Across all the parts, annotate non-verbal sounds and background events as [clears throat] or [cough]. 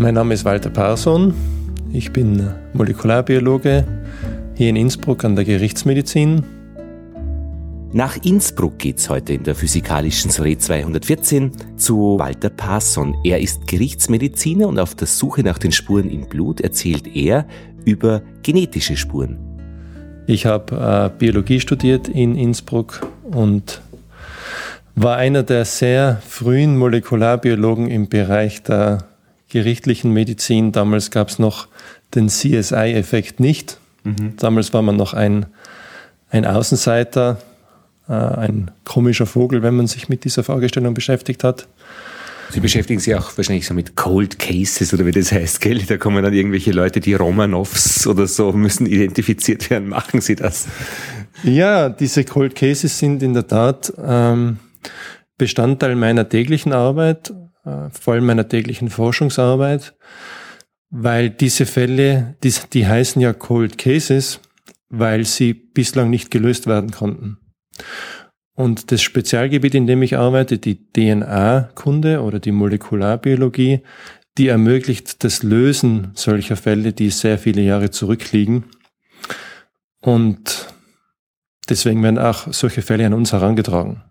Mein Name ist Walter Parson. Ich bin Molekularbiologe hier in Innsbruck an der Gerichtsmedizin. Nach Innsbruck geht's heute in der physikalischen Soiree 214 zu Walter Parson. Er ist Gerichtsmediziner und auf der Suche nach den Spuren im Blut erzählt er über genetische Spuren. Ich habe äh, Biologie studiert in Innsbruck und war einer der sehr frühen Molekularbiologen im Bereich der gerichtlichen Medizin. Damals gab es noch den CSI-Effekt nicht. Mhm. Damals war man noch ein, ein Außenseiter, äh, ein komischer Vogel, wenn man sich mit dieser Fragestellung beschäftigt hat. Sie beschäftigen sich auch wahrscheinlich so mit Cold Cases oder wie das heißt, gell? Da kommen dann irgendwelche Leute, die Romanovs oder so müssen identifiziert werden. Machen Sie das? Ja, diese Cold Cases sind in der Tat ähm, Bestandteil meiner täglichen Arbeit, vor allem meiner täglichen Forschungsarbeit, weil diese Fälle, die, die heißen ja Cold Cases, weil sie bislang nicht gelöst werden konnten. Und das Spezialgebiet, in dem ich arbeite, die DNA-Kunde oder die Molekularbiologie, die ermöglicht das Lösen solcher Fälle, die sehr viele Jahre zurückliegen. Und deswegen werden auch solche Fälle an uns herangetragen.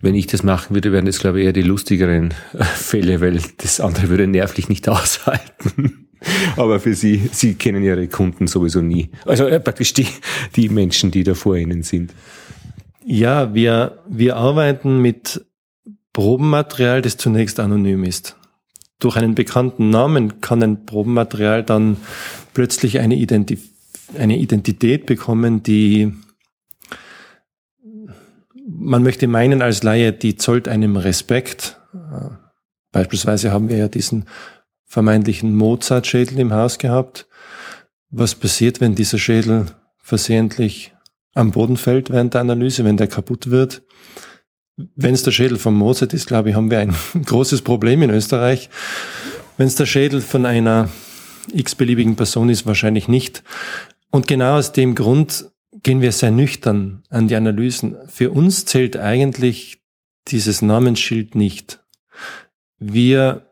Wenn ich das machen würde, wären das, glaube ich, eher die lustigeren [laughs] Fälle, weil das andere würde nervlich nicht [laughs] aushalten. Aber für Sie, Sie kennen Ihre Kunden sowieso nie. Also äh, praktisch die, die Menschen, die da vor Ihnen sind. Ja, wir, wir arbeiten mit Probenmaterial, das zunächst anonym ist. Durch einen bekannten Namen kann ein Probenmaterial dann plötzlich eine, Identi eine Identität bekommen, die man möchte meinen als Laie, die zollt einem Respekt. Beispielsweise haben wir ja diesen vermeintlichen Mozart-Schädel im Haus gehabt. Was passiert, wenn dieser Schädel versehentlich am Boden fällt während der Analyse, wenn der kaputt wird? Wenn es der Schädel von Mozart ist, glaube ich, haben wir ein [laughs] großes Problem in Österreich. Wenn es der Schädel von einer x-beliebigen Person ist, wahrscheinlich nicht. Und genau aus dem Grund gehen wir sehr nüchtern an die Analysen. Für uns zählt eigentlich dieses Namensschild nicht. Wir,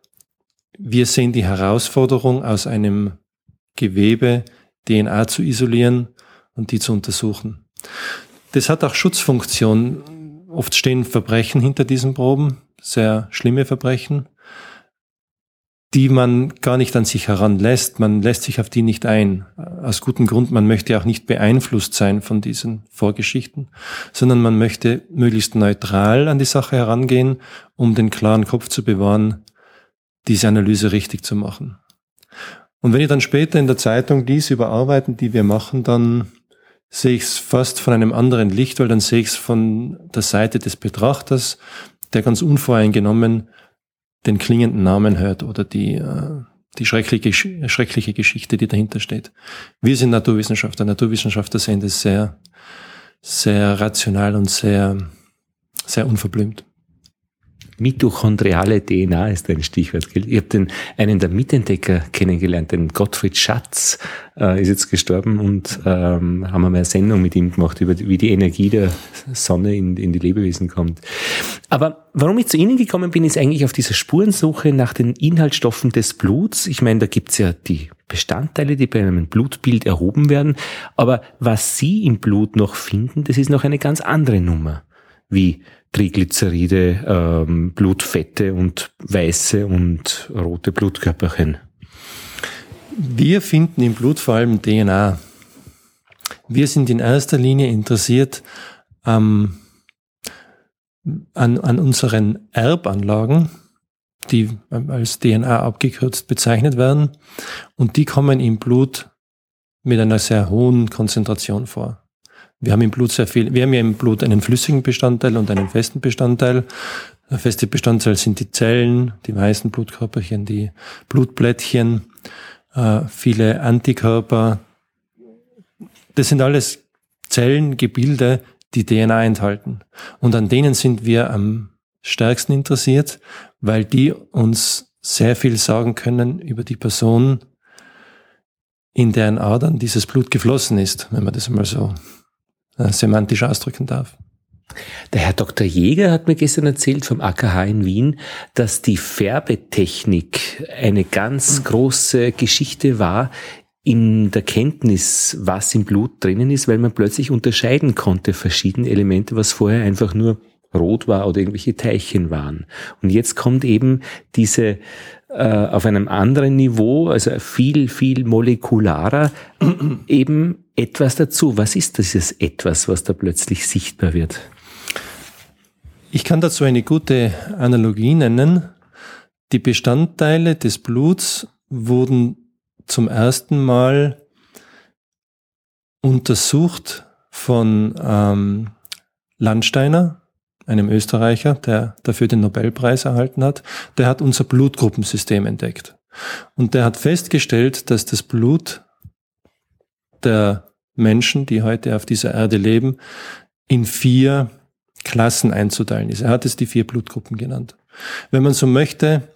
wir sehen die Herausforderung, aus einem Gewebe DNA zu isolieren und die zu untersuchen. Das hat auch Schutzfunktion. Oft stehen Verbrechen hinter diesen Proben, sehr schlimme Verbrechen die man gar nicht an sich heranlässt. Man lässt sich auf die nicht ein. Aus gutem Grund, man möchte auch nicht beeinflusst sein von diesen Vorgeschichten, sondern man möchte möglichst neutral an die Sache herangehen, um den klaren Kopf zu bewahren, diese Analyse richtig zu machen. Und wenn ich dann später in der Zeitung dies überarbeiten, die wir machen, dann sehe ich es fast von einem anderen Licht, weil dann sehe ich es von der Seite des Betrachters, der ganz unvoreingenommen den klingenden Namen hört oder die, äh, die schreckliche, schreckliche Geschichte, die dahinter steht. Wir sind Naturwissenschaftler. Naturwissenschaftler sehen das sehr, sehr rational und sehr, sehr unverblümt. Mitochondriale DNA ist ein Stichwort. Ich habe den einen der Mitentdecker kennengelernt, den Gottfried Schatz, äh, ist jetzt gestorben und ähm, haben wir mal eine Sendung mit ihm gemacht über wie die Energie der Sonne in, in die Lebewesen kommt. Aber warum ich zu Ihnen gekommen bin, ist eigentlich auf dieser Spurensuche nach den Inhaltsstoffen des Bluts. Ich meine, da gibt's ja die Bestandteile, die bei einem Blutbild erhoben werden. Aber was Sie im Blut noch finden, das ist noch eine ganz andere Nummer. Wie Triglyceride, ähm, Blutfette und weiße und rote Blutkörperchen? Wir finden im Blut vor allem DNA. Wir sind in erster Linie interessiert ähm, an, an unseren Erbanlagen, die als DNA abgekürzt bezeichnet werden. Und die kommen im Blut mit einer sehr hohen Konzentration vor. Wir haben im Blut sehr viel, wir haben ja im Blut einen flüssigen Bestandteil und einen festen Bestandteil. Der feste Bestandteil sind die Zellen, die weißen Blutkörperchen, die Blutblättchen, äh, viele Antikörper. Das sind alles Zellen, Gebilde, die DNA enthalten. Und an denen sind wir am stärksten interessiert, weil die uns sehr viel sagen können über die Person, in deren Adern dieses Blut geflossen ist, wenn man das mal so semantisch ausdrücken darf. Der Herr Dr. Jäger hat mir gestern erzählt vom AKH in Wien, dass die Färbetechnik eine ganz große Geschichte war in der Kenntnis, was im Blut drinnen ist, weil man plötzlich unterscheiden konnte verschiedene Elemente, was vorher einfach nur rot war oder irgendwelche Teilchen waren. Und jetzt kommt eben diese äh, auf einem anderen Niveau, also viel, viel molekularer, [clears throat] eben etwas dazu. Was ist dieses etwas, was da plötzlich sichtbar wird? Ich kann dazu eine gute Analogie nennen. Die Bestandteile des Bluts wurden zum ersten Mal untersucht von ähm, Landsteiner, einem Österreicher, der dafür den Nobelpreis erhalten hat. Der hat unser Blutgruppensystem entdeckt. Und der hat festgestellt, dass das Blut der Menschen, die heute auf dieser Erde leben, in vier Klassen einzuteilen ist. Er hat es die vier Blutgruppen genannt. Wenn man so möchte,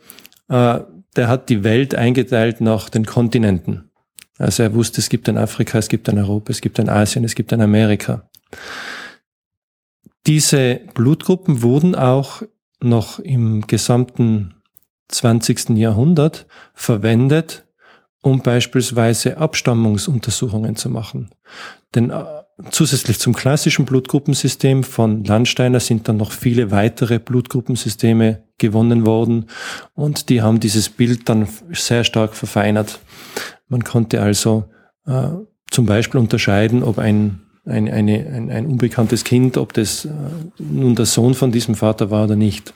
äh, der hat die Welt eingeteilt nach den Kontinenten. Also er wusste, es gibt ein Afrika, es gibt ein Europa, es gibt ein Asien, es gibt ein Amerika. Diese Blutgruppen wurden auch noch im gesamten 20. Jahrhundert verwendet, um beispielsweise Abstammungsuntersuchungen zu machen. Denn äh, Zusätzlich zum klassischen Blutgruppensystem von Landsteiner sind dann noch viele weitere Blutgruppensysteme gewonnen worden und die haben dieses Bild dann sehr stark verfeinert. Man konnte also äh, zum Beispiel unterscheiden, ob ein, ein, eine, ein, ein unbekanntes Kind, ob das äh, nun der Sohn von diesem Vater war oder nicht.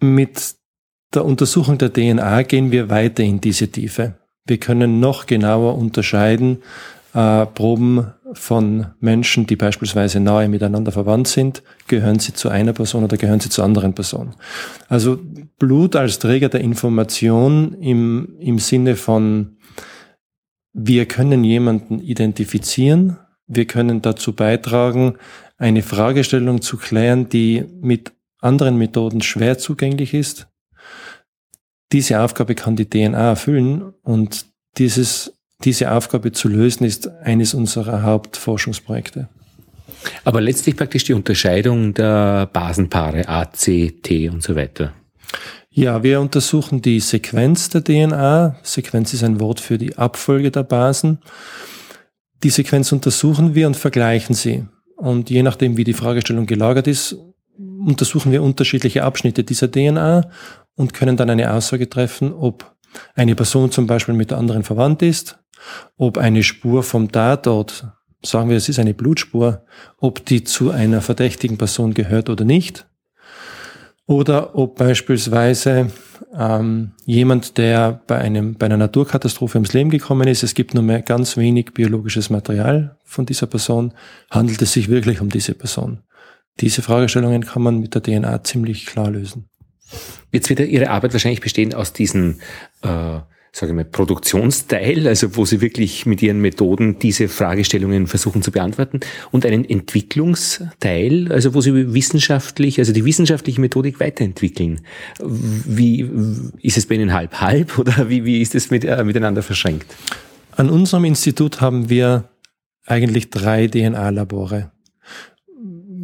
Mit der Untersuchung der DNA gehen wir weiter in diese Tiefe. Wir können noch genauer unterscheiden, äh, Proben von Menschen, die beispielsweise nahe miteinander verwandt sind, gehören sie zu einer Person oder gehören sie zu anderen Personen. Also Blut als Träger der Information im, im Sinne von, wir können jemanden identifizieren, wir können dazu beitragen, eine Fragestellung zu klären, die mit anderen Methoden schwer zugänglich ist. Diese Aufgabe kann die DNA erfüllen und dieses diese Aufgabe zu lösen, ist eines unserer Hauptforschungsprojekte. Aber letztlich praktisch die Unterscheidung der Basenpaare A, C, T und so weiter. Ja, wir untersuchen die Sequenz der DNA. Sequenz ist ein Wort für die Abfolge der Basen. Die Sequenz untersuchen wir und vergleichen sie. Und je nachdem, wie die Fragestellung gelagert ist, untersuchen wir unterschiedliche Abschnitte dieser DNA und können dann eine Aussage treffen, ob eine Person zum Beispiel mit der anderen verwandt ist ob eine Spur vom Tatort, sagen wir, es ist eine Blutspur, ob die zu einer verdächtigen Person gehört oder nicht. Oder ob beispielsweise ähm, jemand, der bei, einem, bei einer Naturkatastrophe ums Leben gekommen ist, es gibt nur mehr ganz wenig biologisches Material von dieser Person, handelt es sich wirklich um diese Person? Diese Fragestellungen kann man mit der DNA ziemlich klar lösen. Jetzt wird Ihre Arbeit wahrscheinlich bestehen aus diesen äh, sage ich mal, Produktionsteil, also wo Sie wirklich mit Ihren Methoden diese Fragestellungen versuchen zu beantworten und einen Entwicklungsteil, also wo Sie wissenschaftlich, also die wissenschaftliche Methodik weiterentwickeln. Wie ist es bei Ihnen halb-halb oder wie, wie ist es mit, äh, miteinander verschränkt? An unserem Institut haben wir eigentlich drei DNA-Labore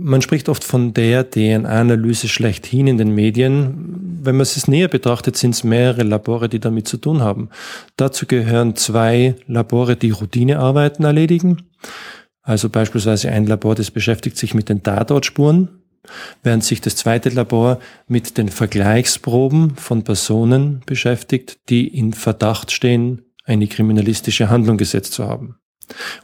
man spricht oft von der DNA-Analyse schlechthin in den Medien. Wenn man es näher betrachtet, sind es mehrere Labore, die damit zu tun haben. Dazu gehören zwei Labore, die Routinearbeiten erledigen. Also beispielsweise ein Labor, das beschäftigt sich mit den Tatortspuren, während sich das zweite Labor mit den Vergleichsproben von Personen beschäftigt, die in Verdacht stehen, eine kriminalistische Handlung gesetzt zu haben.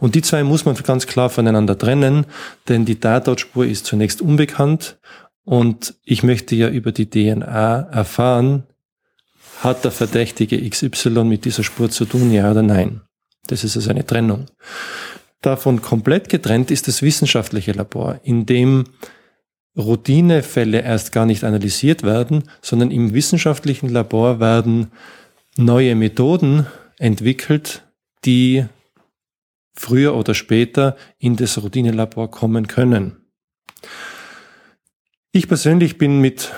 Und die zwei muss man ganz klar voneinander trennen, denn die Tatortspur ist zunächst unbekannt und ich möchte ja über die DNA erfahren, hat der Verdächtige XY mit dieser Spur zu tun, ja oder nein. Das ist also eine Trennung. Davon komplett getrennt ist das wissenschaftliche Labor, in dem Routinefälle erst gar nicht analysiert werden, sondern im wissenschaftlichen Labor werden neue Methoden entwickelt, die früher oder später in das Routinelabor kommen können. Ich persönlich bin mit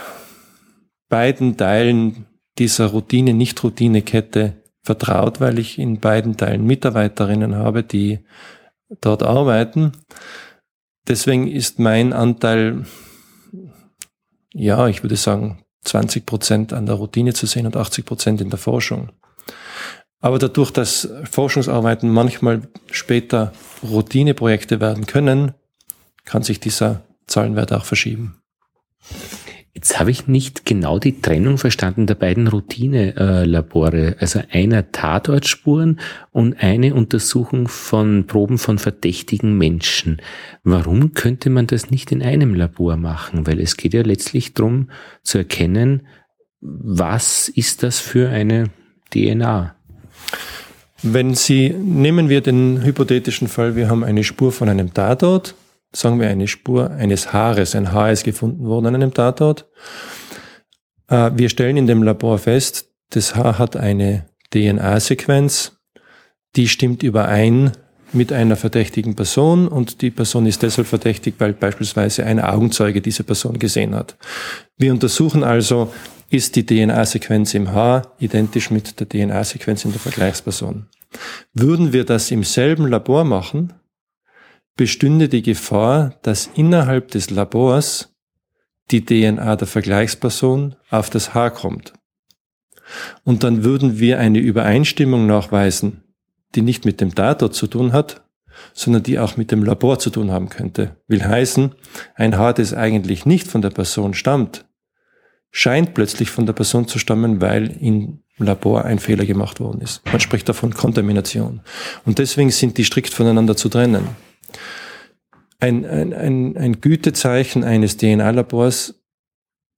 beiden Teilen dieser Routine-Nicht-Routine-Kette vertraut, weil ich in beiden Teilen Mitarbeiterinnen habe, die dort arbeiten. deswegen ist mein Anteil, ja, ich würde sagen, 20 Prozent an der Routine zu sehen und 80 Prozent in der Forschung. Aber dadurch, dass Forschungsarbeiten manchmal später Routineprojekte werden können, kann sich dieser Zahlenwert auch verschieben. Jetzt habe ich nicht genau die Trennung verstanden der beiden Routine-Labore. Also einer Tatortspuren und eine Untersuchung von Proben von verdächtigen Menschen. Warum könnte man das nicht in einem Labor machen? Weil es geht ja letztlich darum zu erkennen, was ist das für eine DNA? Wenn Sie, nehmen wir den hypothetischen Fall, wir haben eine Spur von einem Tatort, sagen wir eine Spur eines Haares, ein Haar ist gefunden worden an einem Tatort. Äh, wir stellen in dem Labor fest, das Haar hat eine DNA-Sequenz, die stimmt überein mit einer verdächtigen Person und die Person ist deshalb verdächtig, weil beispielsweise ein Augenzeuge diese Person gesehen hat. Wir untersuchen also, ist die DNA-Sequenz im Haar identisch mit der DNA-Sequenz in der Vergleichsperson. Würden wir das im selben Labor machen, bestünde die Gefahr, dass innerhalb des Labors die DNA der Vergleichsperson auf das Haar kommt. Und dann würden wir eine Übereinstimmung nachweisen, die nicht mit dem Tatort zu tun hat, sondern die auch mit dem Labor zu tun haben könnte. Will heißen, ein Haar, das eigentlich nicht von der Person stammt, scheint plötzlich von der Person zu stammen, weil im Labor ein Fehler gemacht worden ist. Man spricht davon Kontamination. Und deswegen sind die strikt voneinander zu trennen. Ein, ein, ein, ein Gütezeichen eines DNA-Labors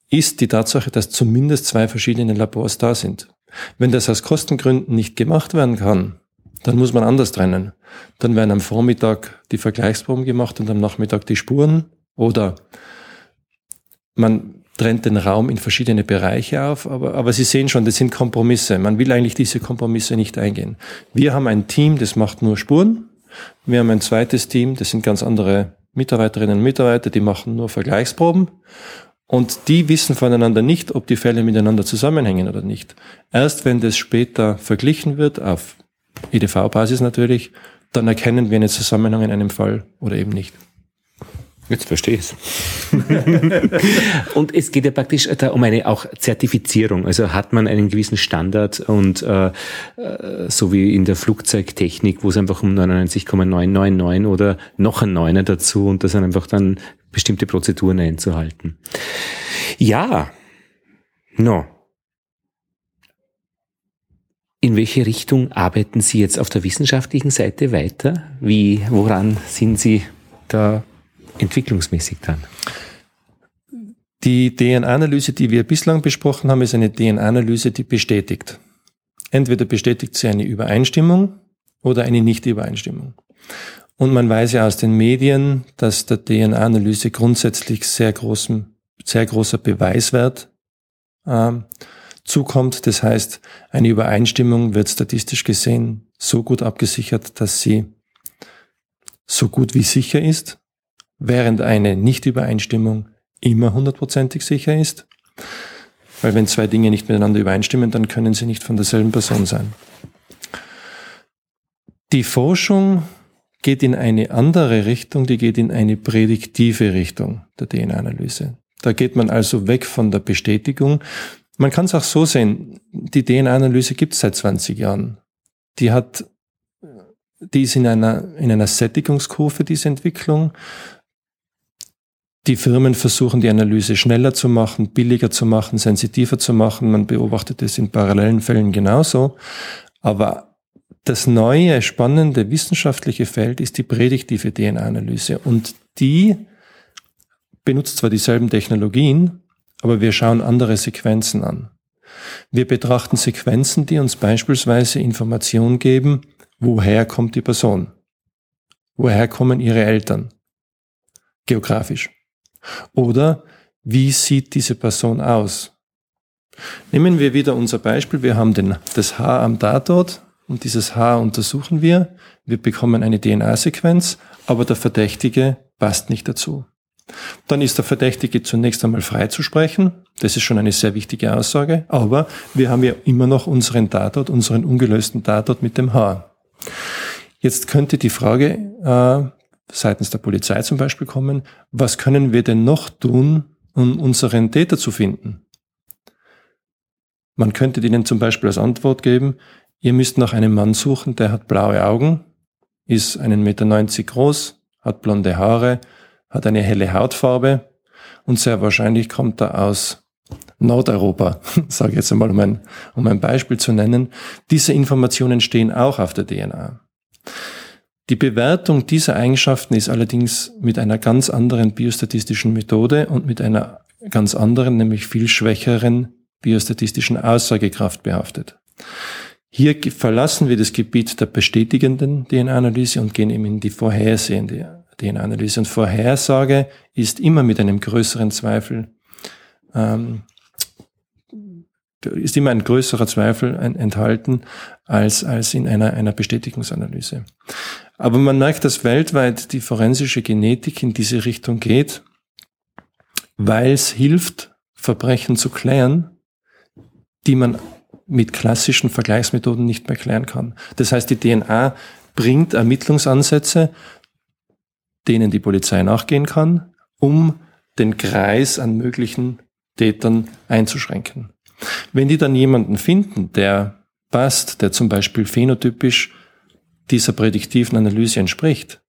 ist die Tatsache, dass zumindest zwei verschiedene Labors da sind. Wenn das aus Kostengründen nicht gemacht werden kann, dann muss man anders trennen. Dann werden am Vormittag die Vergleichsproben gemacht und am Nachmittag die Spuren. Oder man trennt den Raum in verschiedene Bereiche auf, aber, aber Sie sehen schon, das sind Kompromisse. Man will eigentlich diese Kompromisse nicht eingehen. Wir haben ein Team, das macht nur Spuren. Wir haben ein zweites Team, das sind ganz andere Mitarbeiterinnen und Mitarbeiter, die machen nur Vergleichsproben. Und die wissen voneinander nicht, ob die Fälle miteinander zusammenhängen oder nicht. Erst wenn das später verglichen wird, auf EDV-Basis natürlich, dann erkennen wir einen Zusammenhang in einem Fall oder eben nicht. Jetzt verstehe ich es. [laughs] und es geht ja praktisch da um eine auch Zertifizierung. Also hat man einen gewissen Standard und äh, äh so wie in der Flugzeugtechnik, wo es einfach um 99,999 oder noch ein Neuner dazu und das sind einfach dann bestimmte Prozeduren einzuhalten. Ja, no. In welche Richtung arbeiten Sie jetzt auf der wissenschaftlichen Seite weiter? Wie, woran sind Sie da entwicklungsmäßig dann? Die DNA-Analyse, die wir bislang besprochen haben, ist eine DNA-Analyse, die bestätigt. Entweder bestätigt sie eine Übereinstimmung oder eine Nicht-Übereinstimmung. Und man weiß ja aus den Medien, dass der DNA-Analyse grundsätzlich sehr, großem, sehr großer Beweiswert äh, zukommt. Das heißt, eine Übereinstimmung wird statistisch gesehen so gut abgesichert, dass sie so gut wie sicher ist während eine Nichtübereinstimmung immer hundertprozentig sicher ist. Weil wenn zwei Dinge nicht miteinander übereinstimmen, dann können sie nicht von derselben Person sein. Die Forschung geht in eine andere Richtung, die geht in eine prädiktive Richtung der DNA-Analyse. Da geht man also weg von der Bestätigung. Man kann es auch so sehen, die DNA-Analyse gibt es seit 20 Jahren. Die hat, die ist in einer, in einer Sättigungskurve, diese Entwicklung. Die Firmen versuchen die Analyse schneller zu machen, billiger zu machen, sensitiver zu machen. Man beobachtet es in parallelen Fällen genauso. Aber das neue, spannende wissenschaftliche Feld ist die prädiktive DNA-Analyse. Und die benutzt zwar dieselben Technologien, aber wir schauen andere Sequenzen an. Wir betrachten Sequenzen, die uns beispielsweise Informationen geben, woher kommt die Person? Woher kommen ihre Eltern? Geografisch. Oder wie sieht diese Person aus? Nehmen wir wieder unser Beispiel. Wir haben den, das Haar am Tatort und dieses Haar untersuchen wir. Wir bekommen eine DNA-Sequenz, aber der Verdächtige passt nicht dazu. Dann ist der Verdächtige zunächst einmal freizusprechen. Das ist schon eine sehr wichtige Aussage. Aber wir haben ja immer noch unseren Tatort, unseren ungelösten Tatort mit dem Haar. Jetzt könnte die Frage äh, seitens der Polizei zum Beispiel kommen, was können wir denn noch tun, um unseren Täter zu finden? Man könnte ihnen zum Beispiel als Antwort geben, ihr müsst nach einem Mann suchen, der hat blaue Augen, ist einen Meter neunzig groß, hat blonde Haare, hat eine helle Hautfarbe und sehr wahrscheinlich kommt er aus Nordeuropa, [laughs] sage ich jetzt einmal, um ein, um ein Beispiel zu nennen. Diese Informationen stehen auch auf der DNA. Die Bewertung dieser Eigenschaften ist allerdings mit einer ganz anderen biostatistischen Methode und mit einer ganz anderen, nämlich viel schwächeren biostatistischen Aussagekraft behaftet. Hier verlassen wir das Gebiet der bestätigenden DNA-Analyse und gehen eben in die vorhersehende DNA-Analyse. Und Vorhersage ist immer mit einem größeren Zweifel ähm, ist immer ein größerer Zweifel enthalten als, als in einer, einer Bestätigungsanalyse. Aber man merkt, dass weltweit die forensische Genetik in diese Richtung geht, weil es hilft, Verbrechen zu klären, die man mit klassischen Vergleichsmethoden nicht mehr klären kann. Das heißt, die DNA bringt Ermittlungsansätze, denen die Polizei nachgehen kann, um den Kreis an möglichen Tätern einzuschränken. Wenn die dann jemanden finden, der passt, der zum Beispiel phänotypisch dieser prädiktiven Analyse entspricht,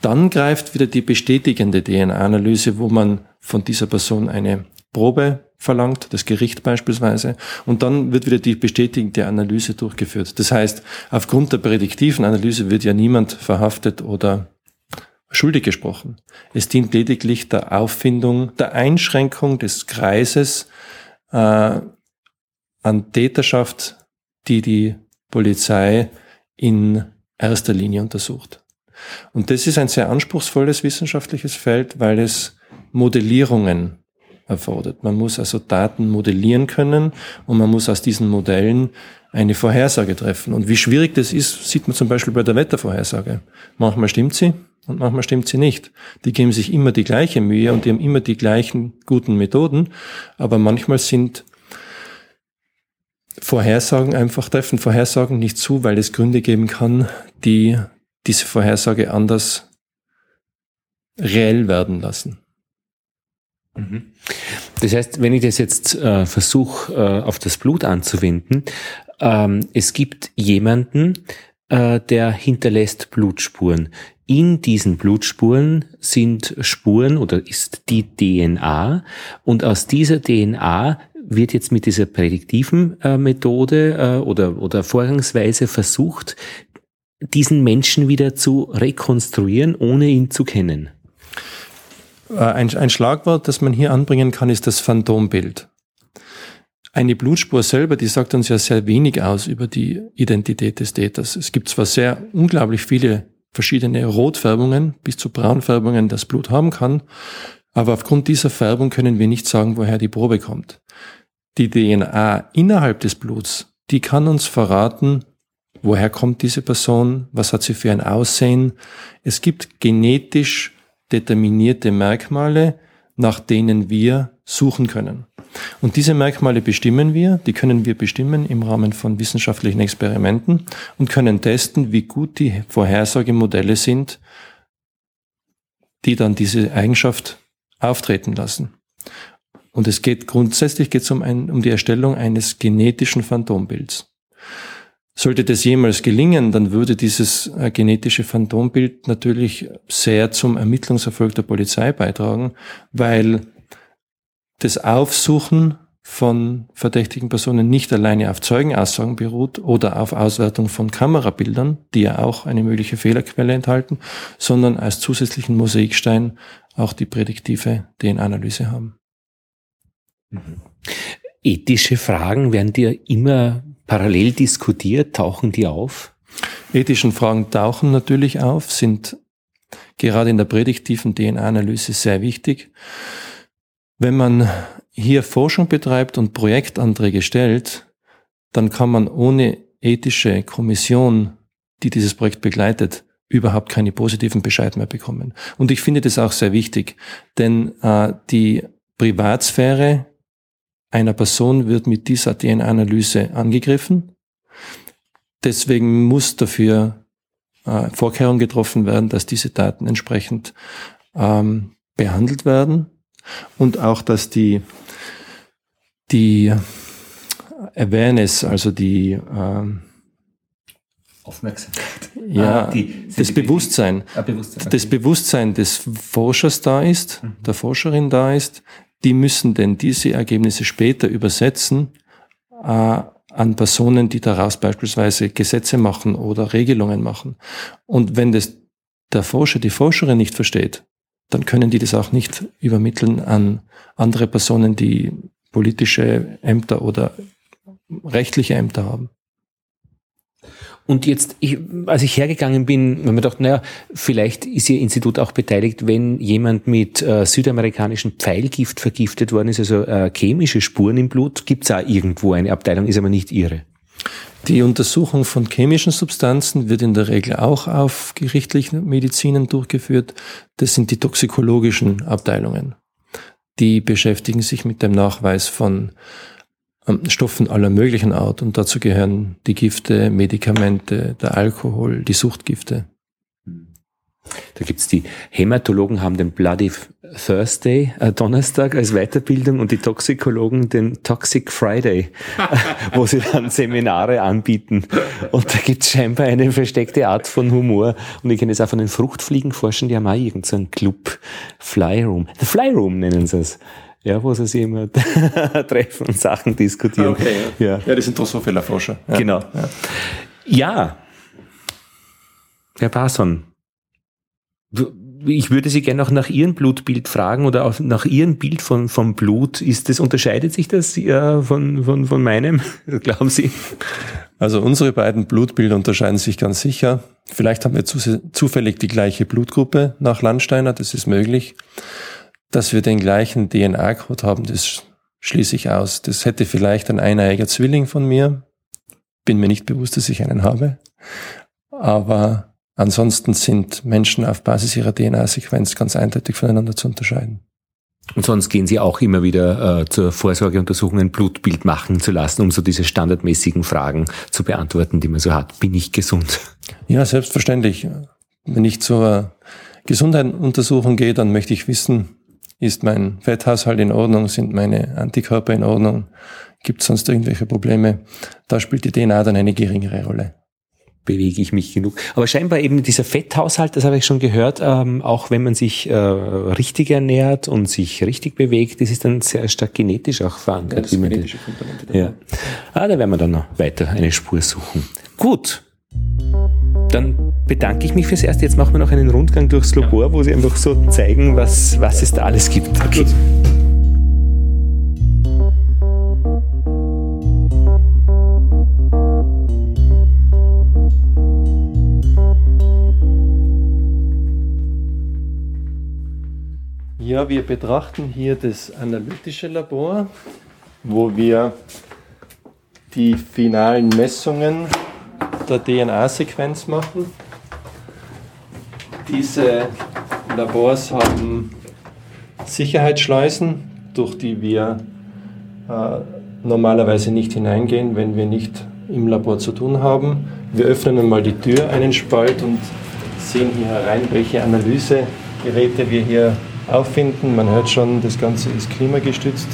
dann greift wieder die bestätigende DNA-Analyse, wo man von dieser Person eine Probe verlangt, das Gericht beispielsweise, und dann wird wieder die bestätigende Analyse durchgeführt. Das heißt, aufgrund der prädiktiven Analyse wird ja niemand verhaftet oder schuldig gesprochen. Es dient lediglich der Auffindung, der Einschränkung des Kreises äh, an Täterschaft, die die Polizei in erster Linie untersucht. Und das ist ein sehr anspruchsvolles wissenschaftliches Feld, weil es Modellierungen erfordert. Man muss also Daten modellieren können und man muss aus diesen Modellen eine Vorhersage treffen. Und wie schwierig das ist, sieht man zum Beispiel bei der Wettervorhersage. Manchmal stimmt sie und manchmal stimmt sie nicht. Die geben sich immer die gleiche Mühe und die haben immer die gleichen guten Methoden, aber manchmal sind Vorhersagen einfach treffen Vorhersagen nicht zu, weil es Gründe geben kann, die diese Vorhersage anders reell werden lassen. Mhm. Das heißt, wenn ich das jetzt äh, versuche, äh, auf das Blut anzuwenden, ähm, es gibt jemanden, äh, der hinterlässt Blutspuren. In diesen Blutspuren sind Spuren oder ist die DNA und aus dieser DNA wird jetzt mit dieser prädiktiven äh, Methode äh, oder, oder Vorgangsweise versucht, diesen Menschen wieder zu rekonstruieren, ohne ihn zu kennen. Äh, ein, ein Schlagwort, das man hier anbringen kann, ist das Phantombild. Eine Blutspur selber, die sagt uns ja sehr wenig aus über die Identität des Täters. Es gibt zwar sehr unglaublich viele verschiedene Rotfärbungen bis zu Braunfärbungen das Blut haben kann, aber aufgrund dieser Färbung können wir nicht sagen, woher die Probe kommt. Die DNA innerhalb des Bluts, die kann uns verraten, woher kommt diese Person, was hat sie für ein Aussehen. Es gibt genetisch determinierte Merkmale, nach denen wir suchen können. Und diese Merkmale bestimmen wir, die können wir bestimmen im Rahmen von wissenschaftlichen Experimenten und können testen, wie gut die Vorhersagemodelle sind, die dann diese Eigenschaft auftreten lassen. Und es geht grundsätzlich geht es um, ein, um die Erstellung eines genetischen Phantombilds. Sollte das jemals gelingen, dann würde dieses äh, genetische Phantombild natürlich sehr zum Ermittlungserfolg der Polizei beitragen, weil das Aufsuchen von verdächtigen Personen nicht alleine auf Zeugenaussagen beruht oder auf Auswertung von Kamerabildern, die ja auch eine mögliche Fehlerquelle enthalten, sondern als zusätzlichen Mosaikstein auch die prädiktive DNA-Analyse haben. Mhm. Ethische Fragen werden dir immer parallel diskutiert? Tauchen die auf? Ethischen Fragen tauchen natürlich auf, sind gerade in der prädiktiven DNA-Analyse sehr wichtig. Wenn man hier Forschung betreibt und Projektanträge stellt, dann kann man ohne ethische Kommission, die dieses Projekt begleitet, überhaupt keine positiven Bescheid mehr bekommen. Und ich finde das auch sehr wichtig, denn äh, die Privatsphäre einer Person wird mit dieser DNA-Analyse angegriffen. Deswegen muss dafür äh, Vorkehrungen getroffen werden, dass diese Daten entsprechend ähm, behandelt werden und auch, dass die, die Awareness, also die ähm, Aufmerksamkeit. Ja, ah, die, das Bewusstsein, ah, Bewusstsein okay. das Bewusstsein des Forschers da ist, mhm. der Forscherin da ist, die müssen denn diese Ergebnisse später übersetzen äh, an Personen, die daraus beispielsweise Gesetze machen oder Regelungen machen. Und wenn das der Forscher, die Forscherin nicht versteht, dann können die das auch nicht übermitteln an andere Personen, die politische Ämter oder rechtliche Ämter haben. Und jetzt, ich, als ich hergegangen bin, haben wir gedacht, naja, vielleicht ist Ihr Institut auch beteiligt, wenn jemand mit äh, südamerikanischem Pfeilgift vergiftet worden ist, also äh, chemische Spuren im Blut, gibt es auch irgendwo eine Abteilung, ist aber nicht Ihre. Die Untersuchung von chemischen Substanzen wird in der Regel auch auf gerichtlichen Medizinen durchgeführt. Das sind die toxikologischen Abteilungen. Die beschäftigen sich mit dem Nachweis von Stoffen aller möglichen Art und dazu gehören die Gifte, Medikamente, der Alkohol, die Suchtgifte. Da gibt's die Hämatologen haben den Bloody Thursday äh, Donnerstag als Weiterbildung und die Toxikologen den Toxic Friday, [laughs] wo sie dann Seminare anbieten. Und da gibt's scheinbar eine versteckte Art von Humor. Und ich kenne es auch von den Fruchtfliegenforschern, die haben auch irgendeinen Club Flyroom. The Flyroom nennen sie es ja, wo sie sich immer [laughs] treffen und Sachen diskutieren. Okay, ja. ja. ja die sind Drosophila-Forscher. Ja. Genau. Ja. ja, Herr Parson, ich würde Sie gerne auch nach Ihrem Blutbild fragen oder auch nach Ihrem Bild von, vom Blut. Ist das, unterscheidet sich das äh, von, von, von meinem? [laughs] Glauben Sie? Also unsere beiden Blutbilder unterscheiden sich ganz sicher. Vielleicht haben wir zu, zufällig die gleiche Blutgruppe nach Landsteiner, das ist möglich. Dass wir den gleichen DNA-Code haben, das schließe ich aus. Das hätte vielleicht ein eineiiger Zwilling von mir. Bin mir nicht bewusst, dass ich einen habe. Aber ansonsten sind Menschen auf Basis ihrer DNA-Sequenz ganz eindeutig voneinander zu unterscheiden. Und sonst gehen Sie auch immer wieder äh, zur Vorsorgeuntersuchung ein Blutbild machen zu lassen, um so diese standardmäßigen Fragen zu beantworten, die man so hat. Bin ich gesund? Ja, selbstverständlich. Wenn ich zur Gesundheitsuntersuchung gehe, dann möchte ich wissen, ist mein Fetthaushalt in Ordnung? Sind meine Antikörper in Ordnung? Gibt es sonst irgendwelche Probleme? Da spielt die DNA dann eine geringere Rolle bewege ich mich genug. Aber scheinbar eben dieser Fetthaushalt, das habe ich schon gehört, ähm, auch wenn man sich äh, richtig ernährt und sich richtig bewegt, das ist dann sehr stark genetisch auch verankert. Ja, genetische Komponente. Ja. Ah, da werden wir dann noch weiter eine Spur suchen. Gut. Dann bedanke ich mich fürs Erste. Jetzt machen wir noch einen Rundgang durchs Labor, wo Sie einfach so zeigen, was, was es da alles gibt. Okay. Ja, wir betrachten hier das analytische Labor, wo wir die finalen Messungen der DNA-Sequenz machen. Diese Labors haben Sicherheitsschleusen, durch die wir äh, normalerweise nicht hineingehen, wenn wir nicht im Labor zu tun haben. Wir öffnen einmal die Tür einen Spalt und sehen hier herein, welche Analysegeräte wir hier auffinden. Man hört schon, das Ganze ist klimagestützt,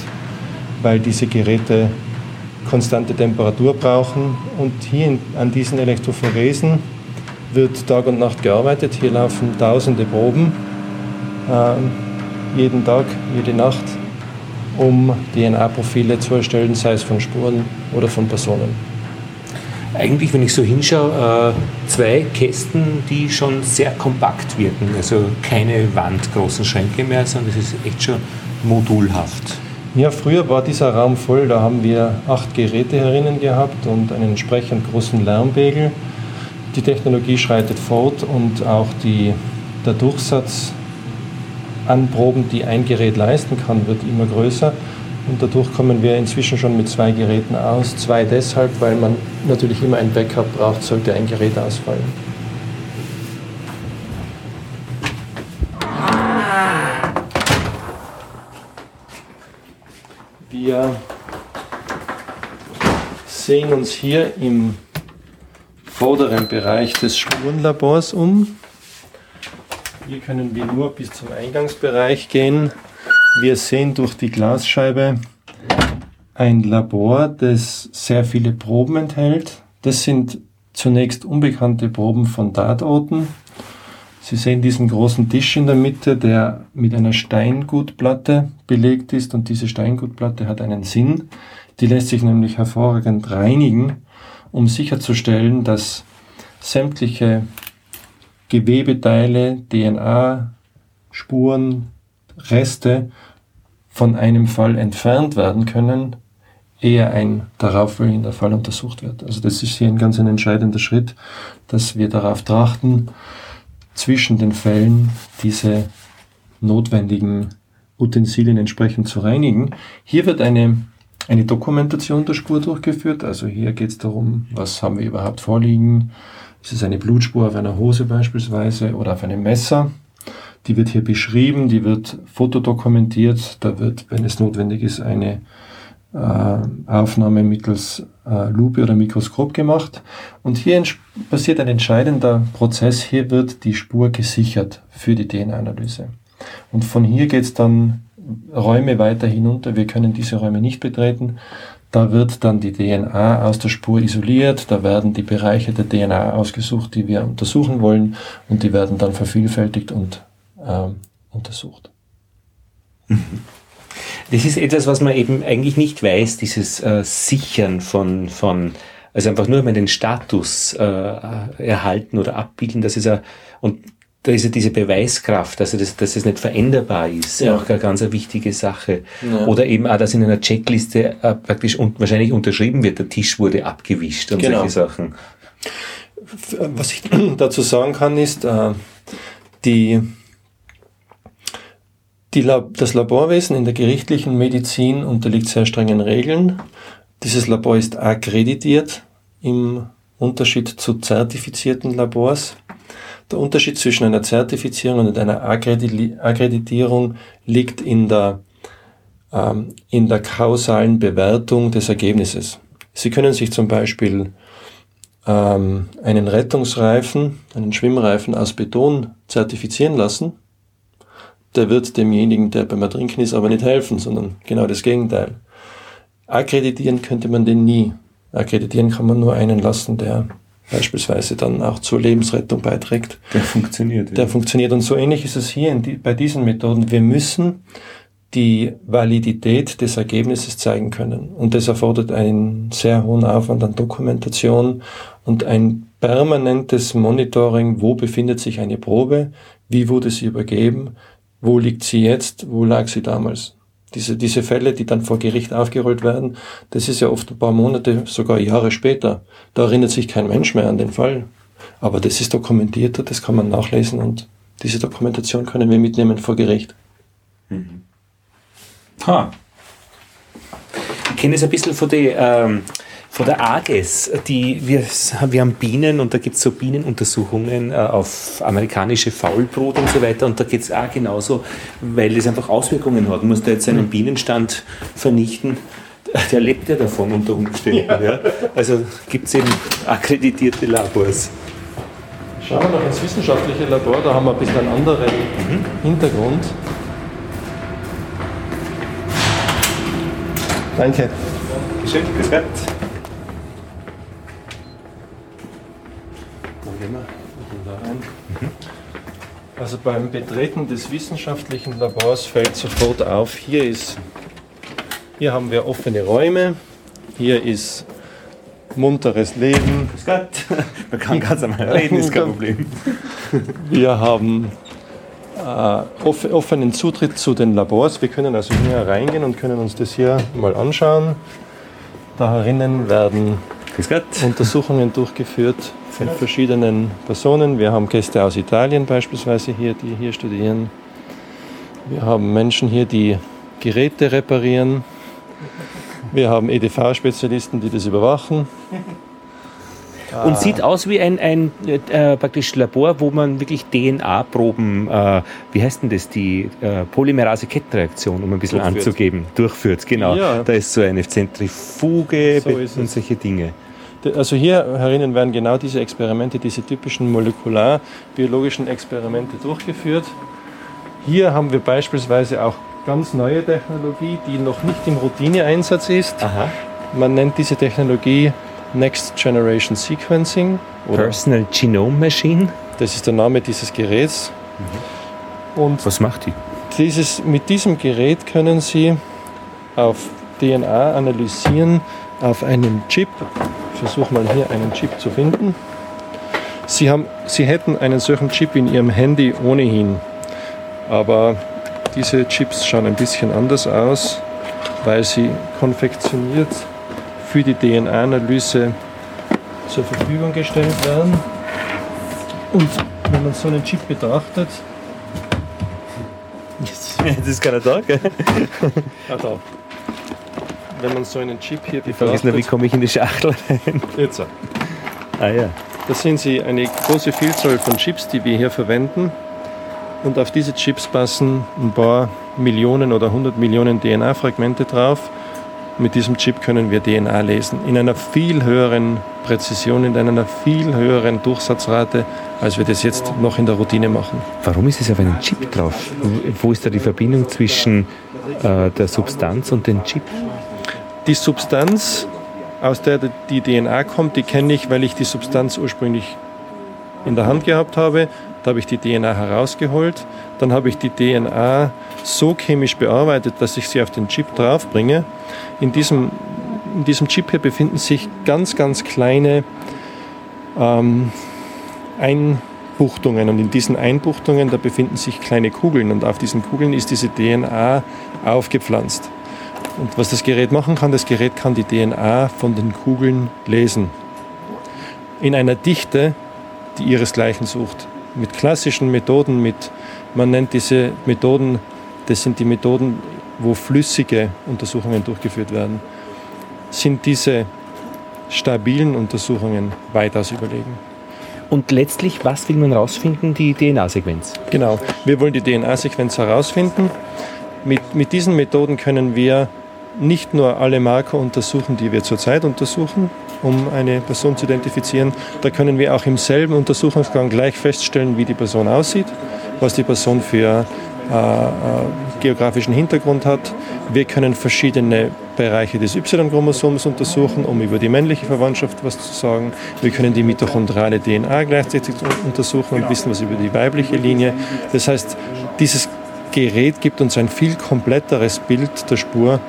weil diese Geräte konstante Temperatur brauchen. Und hier an diesen Elektrophoresen wird Tag und Nacht gearbeitet. Hier laufen tausende Proben, äh, jeden Tag, jede Nacht, um DNA-Profile zu erstellen, sei es von Spuren oder von Personen. Eigentlich, wenn ich so hinschaue, äh, zwei Kästen, die schon sehr kompakt wirken. Also keine wandgroßen Schränke mehr, sondern es ist echt schon modulhaft. Ja, früher war dieser Raum voll, da haben wir acht Geräte herinnen gehabt und einen entsprechend großen Lärmpegel. Die Technologie schreitet fort und auch die, der Durchsatz an Proben, die ein Gerät leisten kann, wird immer größer. Und dadurch kommen wir inzwischen schon mit zwei Geräten aus. Zwei deshalb, weil man natürlich immer ein Backup braucht, sollte ein Gerät ausfallen. Wir sehen uns hier im vorderen Bereich des Spurenlabors um. Hier können wir nur bis zum Eingangsbereich gehen. Wir sehen durch die Glasscheibe ein Labor, das sehr viele Proben enthält. Das sind zunächst unbekannte Proben von Tatorten. Sie sehen diesen großen Tisch in der Mitte, der mit einer Steingutplatte belegt ist und diese Steingutplatte hat einen Sinn. Die lässt sich nämlich hervorragend reinigen, um sicherzustellen, dass sämtliche Gewebeteile, DNA, Spuren, Reste von einem Fall entfernt werden können, ehe ein darauffolgender Fall untersucht wird. Also das ist hier ein ganz ein entscheidender Schritt, dass wir darauf trachten, zwischen den Fällen diese notwendigen Utensilien entsprechend zu reinigen. Hier wird eine, eine Dokumentation der Spur durchgeführt. Also hier geht es darum, was haben wir überhaupt vorliegen. Ist es eine Blutspur auf einer Hose beispielsweise oder auf einem Messer? Die wird hier beschrieben, die wird fotodokumentiert. Da wird, wenn es notwendig ist, eine Aufnahme mittels äh, Lupe oder Mikroskop gemacht. Und hier passiert ein entscheidender Prozess. Hier wird die Spur gesichert für die DNA-Analyse. Und von hier geht es dann Räume weiter hinunter. Wir können diese Räume nicht betreten. Da wird dann die DNA aus der Spur isoliert. Da werden die Bereiche der DNA ausgesucht, die wir untersuchen wollen. Und die werden dann vervielfältigt und äh, untersucht. [laughs] Das ist etwas, was man eben eigentlich nicht weiß, dieses äh, Sichern von, von, also einfach nur mal den Status äh, erhalten oder abbilden, das ist ja, und da ist ja diese Beweiskraft, also das, dass es nicht veränderbar ist, ja. auch eine ganz eine wichtige Sache. Ja. Oder eben auch, dass in einer Checkliste äh, praktisch und wahrscheinlich unterschrieben wird, der Tisch wurde abgewischt und genau. solche Sachen. Was ich [clears throat] dazu sagen kann, ist, äh, die Lab das Laborwesen in der gerichtlichen Medizin unterliegt sehr strengen Regeln. Dieses Labor ist akkreditiert im Unterschied zu zertifizierten Labors. Der Unterschied zwischen einer Zertifizierung und einer Akkreditierung liegt in der, ähm, in der kausalen Bewertung des Ergebnisses. Sie können sich zum Beispiel ähm, einen Rettungsreifen, einen Schwimmreifen aus Beton zertifizieren lassen der wird demjenigen, der beim Ertrinken ist, aber nicht helfen, sondern genau das Gegenteil. Akkreditieren könnte man den nie. Akkreditieren kann man nur einen lassen, der beispielsweise dann auch zur Lebensrettung beiträgt. Der funktioniert. Der ja. funktioniert. Und so ähnlich ist es hier die, bei diesen Methoden. Wir müssen die Validität des Ergebnisses zeigen können. Und das erfordert einen sehr hohen Aufwand an Dokumentation und ein permanentes Monitoring, wo befindet sich eine Probe, wie wurde sie übergeben, wo liegt sie jetzt, wo lag sie damals. Diese, diese Fälle, die dann vor Gericht aufgerollt werden, das ist ja oft ein paar Monate, sogar Jahre später. Da erinnert sich kein Mensch mehr an den Fall. Aber das ist dokumentiert, das kann man nachlesen und diese Dokumentation können wir mitnehmen vor Gericht. Mhm. Ha. Ich kenne es ein bisschen von den ähm, von der AGES, die, wir, wir haben Bienen und da gibt es so Bienenuntersuchungen äh, auf amerikanische Faulbrot und so weiter und da geht es auch genauso, weil es einfach Auswirkungen hat. Man muss da jetzt einen mhm. Bienenstand vernichten, der lebt ja davon unter Umständen. Ja. ja. Also gibt es eben akkreditierte Labors. Schauen wir noch ins wissenschaftliche Labor, da haben wir ein bisschen einen anderen mhm. Hintergrund. Danke. Schön, bis Also beim Betreten des wissenschaftlichen Labors fällt sofort auf, hier ist, hier haben wir offene Räume, hier ist munteres Leben. Grüß Gott, man kann ganz einmal reden, ist kein Problem. Wir haben äh, offenen Zutritt zu den Labors. Wir können also hier reingehen und können uns das hier mal anschauen. Da herinnen werden Untersuchungen durchgeführt von verschiedenen Personen. Wir haben Gäste aus Italien beispielsweise hier, die hier studieren. Wir haben Menschen hier, die Geräte reparieren. Wir haben EDV-Spezialisten, die das überwachen. Und sieht aus wie ein, ein äh, praktisch Labor, wo man wirklich DNA-Proben, äh, wie heißt denn das, die äh, Polymerase-Kettenreaktion, um ein bisschen durchführt. anzugeben, durchführt. Genau. Ja. Da ist so eine Zentrifuge so und solche Dinge. Also hier herinnen werden genau diese Experimente, diese typischen molekularbiologischen Experimente durchgeführt. Hier haben wir beispielsweise auch ganz neue Technologie, die noch nicht im Routineeinsatz ist. Aha. Man nennt diese Technologie Next Generation Sequencing. Personal Genome Machine. Das ist der Name dieses Geräts. Mhm. Und Was macht die? Dieses, mit diesem Gerät können Sie auf DNA analysieren, auf einem Chip. Ich versuche mal hier einen Chip zu finden. Sie, haben, Sie hätten einen solchen Chip in Ihrem Handy ohnehin. Aber diese Chips schauen ein bisschen anders aus, weil sie konfektioniert für die DNA-Analyse zur Verfügung gestellt werden. Und wenn man so einen Chip betrachtet, Jetzt ist keiner da, gell? Ah, da. Wenn man so einen Chip hier. Die Frage ist nur, wie komme ich in die Schachtel rein? Jetzt. Ah ja. Das sind sie eine große Vielzahl von Chips, die wir hier verwenden. Und auf diese Chips passen ein paar Millionen oder 100 Millionen DNA-Fragmente drauf. Mit diesem Chip können wir DNA lesen. In einer viel höheren Präzision, in einer viel höheren Durchsatzrate, als wir das jetzt noch in der Routine machen. Warum ist es auf einem Chip drauf? Wo ist da die Verbindung zwischen äh, der Substanz und dem Chip? Die Substanz, aus der die DNA kommt, die kenne ich, weil ich die Substanz ursprünglich in der Hand gehabt habe. Da habe ich die DNA herausgeholt. Dann habe ich die DNA so chemisch bearbeitet, dass ich sie auf den Chip draufbringe. In diesem, in diesem Chip hier befinden sich ganz, ganz kleine ähm, Einbuchtungen. Und in diesen Einbuchtungen, da befinden sich kleine Kugeln. Und auf diesen Kugeln ist diese DNA aufgepflanzt. Und was das Gerät machen kann, das Gerät kann die DNA von den Kugeln lesen. In einer Dichte, die ihresgleichen sucht. Mit klassischen Methoden, mit, man nennt diese Methoden, das sind die Methoden, wo flüssige Untersuchungen durchgeführt werden, sind diese stabilen Untersuchungen weitaus überlegen. Und letztlich, was will man herausfinden? Die DNA-Sequenz. Genau, wir wollen die DNA-Sequenz herausfinden. Mit, mit diesen Methoden können wir nicht nur alle Marker untersuchen, die wir zurzeit untersuchen, um eine Person zu identifizieren. Da können wir auch im selben Untersuchungsgang gleich feststellen, wie die Person aussieht, was die Person für äh, äh, geografischen Hintergrund hat. Wir können verschiedene Bereiche des Y-Chromosoms untersuchen, um über die männliche Verwandtschaft was zu sagen. Wir können die mitochondrale DNA gleichzeitig untersuchen und wissen was über die weibliche Linie. Das heißt, dieses Gerät gibt uns ein viel kompletteres Bild der Spur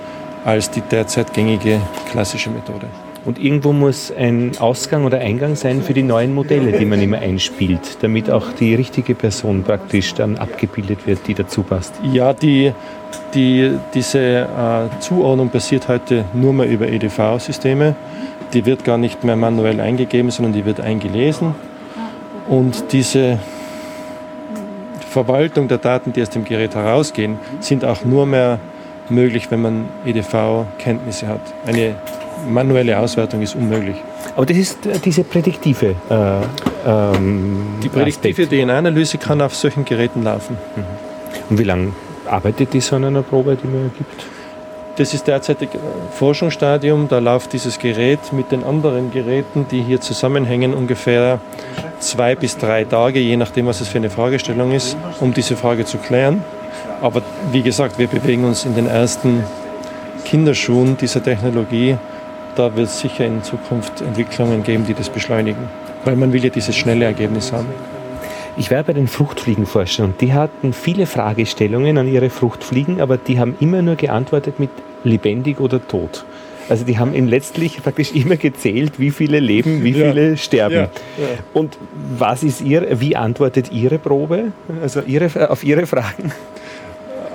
als die derzeit gängige klassische Methode. Und irgendwo muss ein Ausgang oder Eingang sein für die neuen Modelle, die man immer einspielt, damit auch die richtige Person praktisch dann abgebildet wird, die dazu passt. Ja, die, die, diese äh, Zuordnung passiert heute nur mehr über EDV-Systeme. Die wird gar nicht mehr manuell eingegeben, sondern die wird eingelesen. Und diese Verwaltung der Daten, die aus dem Gerät herausgehen, sind auch nur mehr möglich, wenn man EDV-Kenntnisse hat. Eine manuelle Auswertung ist unmöglich. Aber das ist äh, diese prädiktive. Äh, ähm, die prädiktive DNA-Analyse kann auf solchen Geräten laufen. Mhm. Und wie lange arbeitet die so an einer Probe, die man gibt? Das ist derzeit Forschungsstadium. Da läuft dieses Gerät mit den anderen Geräten, die hier zusammenhängen, ungefähr zwei bis drei Tage, je nachdem, was es für eine Fragestellung ist, um diese Frage zu klären. Aber wie gesagt, wir bewegen uns in den ersten Kinderschuhen dieser Technologie da wird es sicher in Zukunft Entwicklungen geben, die das beschleunigen. Weil man will ja dieses schnelle Ergebnis haben. Ich war bei den Fruchtfliegenforschern und die hatten viele Fragestellungen an ihre Fruchtfliegen, aber die haben immer nur geantwortet mit lebendig oder tot. Also die haben letztlich praktisch immer gezählt, wie viele leben, wie viele ja. sterben. Ja. Ja. Und was ist ihr, wie antwortet Ihre Probe, also ihre, auf Ihre Fragen?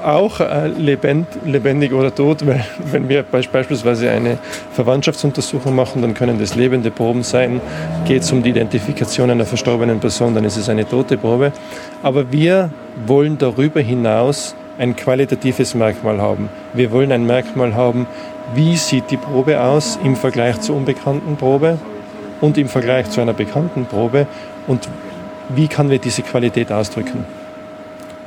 Auch äh, lebend, lebendig oder tot, weil [laughs] wenn wir beispielsweise eine Verwandtschaftsuntersuchung machen, dann können das lebende Proben sein. Geht es um die Identifikation einer verstorbenen Person, dann ist es eine tote Probe. Aber wir wollen darüber hinaus ein qualitatives Merkmal haben. Wir wollen ein Merkmal haben, wie sieht die Probe aus im Vergleich zur unbekannten Probe und im Vergleich zu einer bekannten Probe und wie kann wir diese Qualität ausdrücken.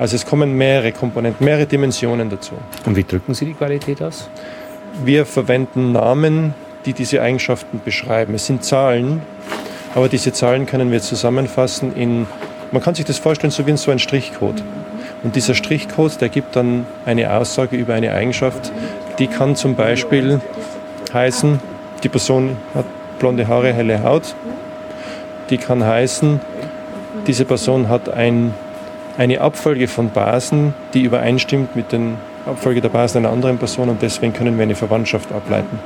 Also es kommen mehrere Komponenten, mehrere Dimensionen dazu. Und wie drücken Sie die Qualität aus? Wir verwenden Namen, die diese Eigenschaften beschreiben. Es sind Zahlen, aber diese Zahlen können wir zusammenfassen in, man kann sich das vorstellen, so wie in so ein Strichcode. Und dieser Strichcode, der gibt dann eine Aussage über eine Eigenschaft, die kann zum Beispiel heißen, die Person hat blonde Haare, helle Haut. Die kann heißen, diese Person hat ein, eine Abfolge von Basen, die übereinstimmt mit den Abfolge der Basen einer anderen Person und deswegen können wir eine Verwandtschaft ableiten.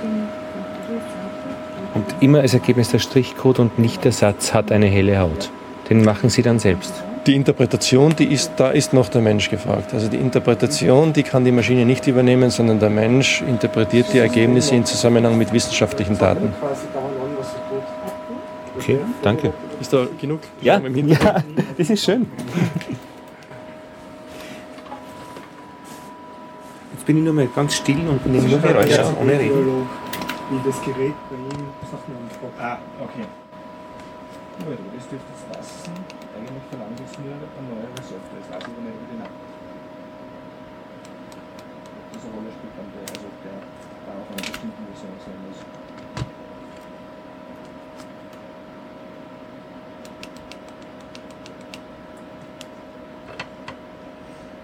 Und immer als Ergebnis der Strichcode und nicht der Satz hat eine helle Haut. Den machen Sie dann selbst. Die Interpretation, die ist, da ist noch der Mensch gefragt. Also die Interpretation, die kann die Maschine nicht übernehmen, sondern der Mensch interpretiert die Ergebnisse in Zusammenhang mit wissenschaftlichen Daten. Okay, danke. Ist da genug? Ja, ja das ist schön. Jetzt bin ich nur mal ganz still und nehme nur Geräusche ja, ohne Reden. Wie das Gerät bei ihm Sachen anspricht. Ah, okay. Gut, das dürfte jetzt passen eigentlich verlangt jetzt nur eine neuere Software. Das weiß ich aber nicht über die Nacht. Ob das eine Rolle spielt, dann der, also der da auf einer bestimmten Version sein muss.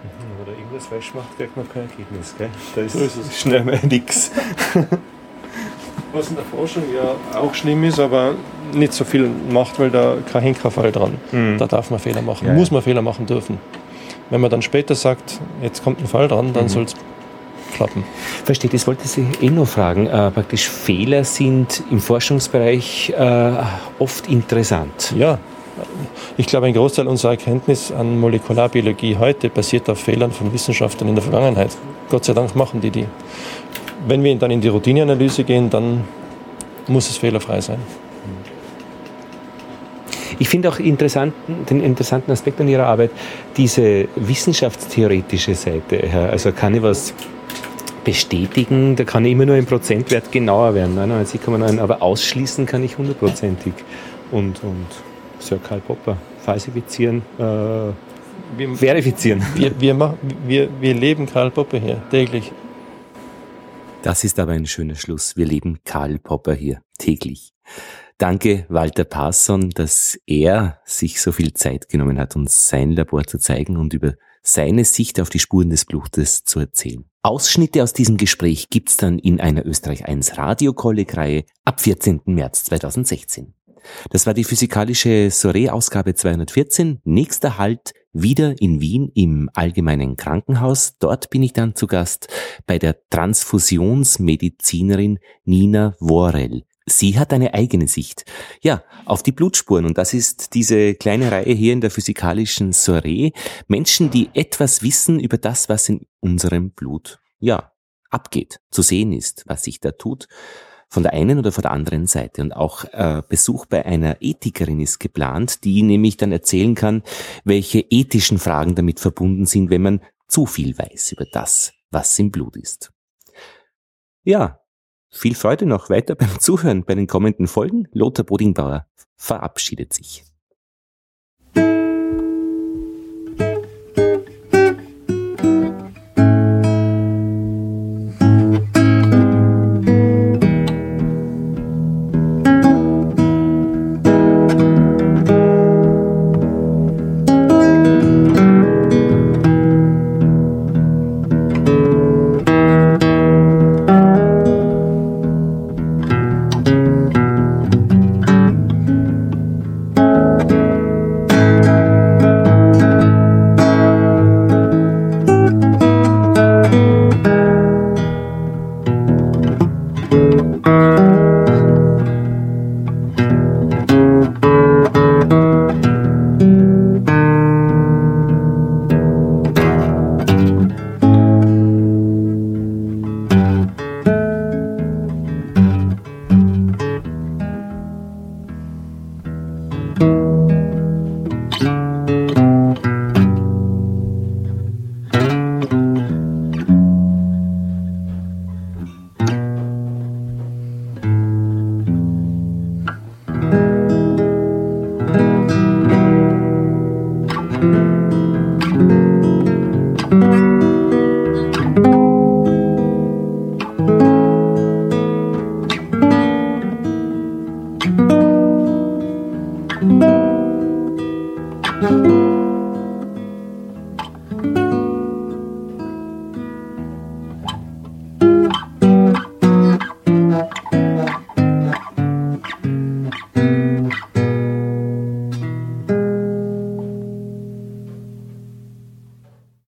Wenn man da irgendwas falsch macht, kriegt man kein Ergebnis. Gell? Da ist, so ist es. schnell mal nichts. [laughs] Was in der Forschung ja auch schlimm ist, aber nicht so viel macht, weil da kein Henkerfall dran. Mhm. Da darf man Fehler machen, ja, muss man Fehler machen dürfen. Wenn man dann später sagt, jetzt kommt ein Fall dran, dann mhm. soll es klappen. Versteht, das wollte ich eh noch fragen. Äh, praktisch Fehler sind im Forschungsbereich äh, oft interessant. Ja, ich glaube, ein Großteil unserer Erkenntnis an Molekularbiologie heute basiert auf Fehlern von Wissenschaftlern in der Vergangenheit. Gott sei Dank machen die die. Wenn wir dann in die Routineanalyse gehen, dann muss es fehlerfrei sein. Ich finde auch interessant, den interessanten Aspekt an Ihrer Arbeit, diese wissenschaftstheoretische Seite. Also kann ich was bestätigen, da kann ich immer nur ein Prozentwert genauer werden, 99,9, aber ausschließen kann ich hundertprozentig. Und, und Sir Karl Popper, falsifizieren, äh, wir, verifizieren. Wir, wir, machen, wir, wir leben Karl Popper hier täglich. Das ist aber ein schöner Schluss. Wir leben Karl Popper hier täglich. Danke Walter Parson, dass er sich so viel Zeit genommen hat, uns sein Labor zu zeigen und über seine Sicht auf die Spuren des Blutes zu erzählen. Ausschnitte aus diesem Gespräch gibt's dann in einer Österreich 1 Radio-Kolleg-Reihe ab 14. März 2016. Das war die physikalische Soiree-Ausgabe 214. Nächster Halt wieder in Wien im Allgemeinen Krankenhaus. Dort bin ich dann zu Gast bei der Transfusionsmedizinerin Nina Worrell. Sie hat eine eigene Sicht. Ja, auf die Blutspuren. Und das ist diese kleine Reihe hier in der physikalischen Soiree. Menschen, die etwas wissen über das, was in unserem Blut, ja, abgeht, zu sehen ist, was sich da tut von der einen oder von der anderen Seite. Und auch äh, Besuch bei einer Ethikerin ist geplant, die nämlich dann erzählen kann, welche ethischen Fragen damit verbunden sind, wenn man zu viel weiß über das, was im Blut ist. Ja, viel Freude noch weiter [laughs] beim Zuhören bei den kommenden Folgen. Lothar Bodingbauer verabschiedet sich.